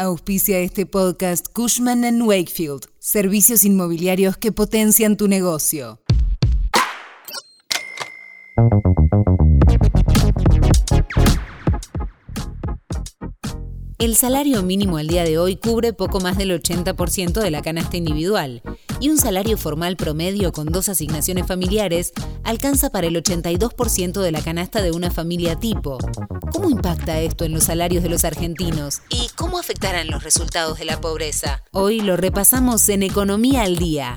Auspicia este podcast Cushman ⁇ Wakefield, servicios inmobiliarios que potencian tu negocio. El salario mínimo al día de hoy cubre poco más del 80% de la canasta individual y un salario formal promedio con dos asignaciones familiares alcanza para el 82% de la canasta de una familia tipo. ¿Cómo impacta esto en los salarios de los argentinos? ¿Y cómo afectarán los resultados de la pobreza? Hoy lo repasamos en Economía al Día.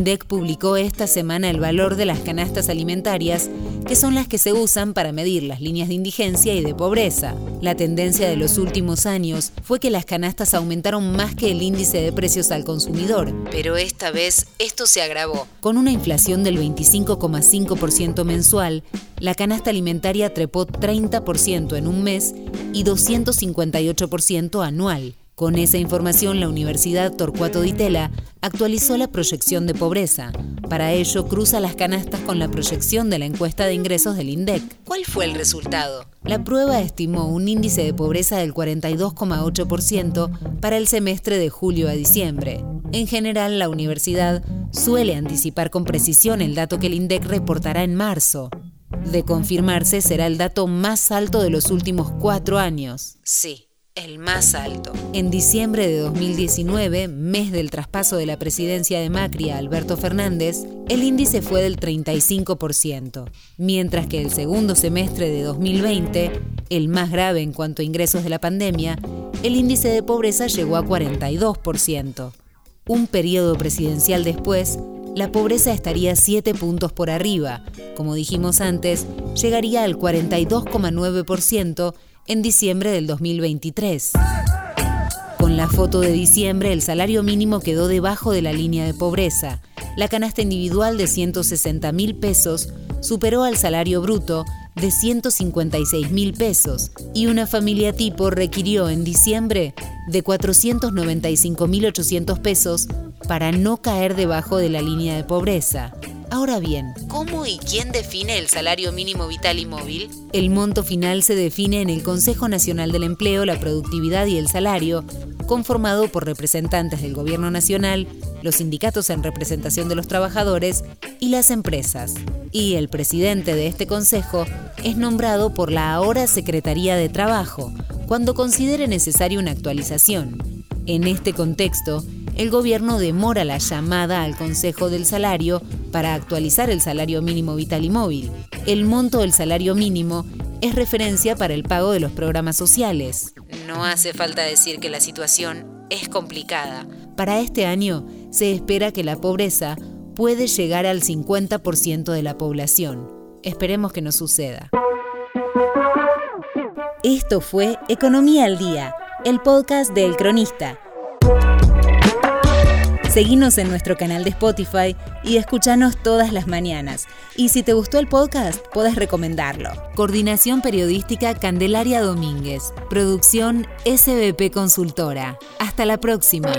INDEC publicó esta semana el valor de las canastas alimentarias, que son las que se usan para medir las líneas de indigencia y de pobreza. La tendencia de los últimos años fue que las canastas aumentaron más que el índice de precios al consumidor, pero esta vez esto se agravó. Con una inflación del 25,5% mensual, la canasta alimentaria trepó 30% en un mes y 258% anual. Con esa información, la Universidad Torcuato Di Tella actualizó la proyección de pobreza. Para ello, cruza las canastas con la proyección de la encuesta de ingresos del INDEC. ¿Cuál fue el resultado? La prueba estimó un índice de pobreza del 42,8% para el semestre de julio a diciembre. En general, la universidad suele anticipar con precisión el dato que el INDEC reportará en marzo. De confirmarse, será el dato más alto de los últimos cuatro años. Sí, el más alto. En diciembre de 2019, mes del traspaso de la presidencia de Macri a Alberto Fernández, el índice fue del 35%, mientras que el segundo semestre de 2020, el más grave en cuanto a ingresos de la pandemia, el índice de pobreza llegó a 42%. Un periodo presidencial después, la pobreza estaría 7 puntos por arriba. Como dijimos antes, llegaría al 42,9% en diciembre del 2023. Con la foto de diciembre, el salario mínimo quedó debajo de la línea de pobreza. La canasta individual de 160 mil pesos superó al salario bruto de 156 mil pesos y una familia tipo requirió en diciembre de 495 mil 800 pesos para no caer debajo de la línea de pobreza. Ahora bien, ¿cómo y quién define el salario mínimo vital y móvil? El monto final se define en el Consejo Nacional del Empleo, la Productividad y el Salario, conformado por representantes del Gobierno Nacional, los sindicatos en representación de los trabajadores y las empresas. Y el presidente de este consejo es nombrado por la ahora Secretaría de Trabajo, cuando considere necesaria una actualización. En este contexto, el gobierno demora la llamada al Consejo del Salario para actualizar el salario mínimo vital y móvil. El monto del salario mínimo es referencia para el pago de los programas sociales. No hace falta decir que la situación es complicada. Para este año se espera que la pobreza puede llegar al 50% de la población. Esperemos que no suceda. Esto fue Economía al Día, el podcast del Cronista Seguinos en nuestro canal de Spotify y escuchanos todas las mañanas. Y si te gustó el podcast, puedes recomendarlo. Coordinación Periodística Candelaria Domínguez. Producción SBP Consultora. Hasta la próxima.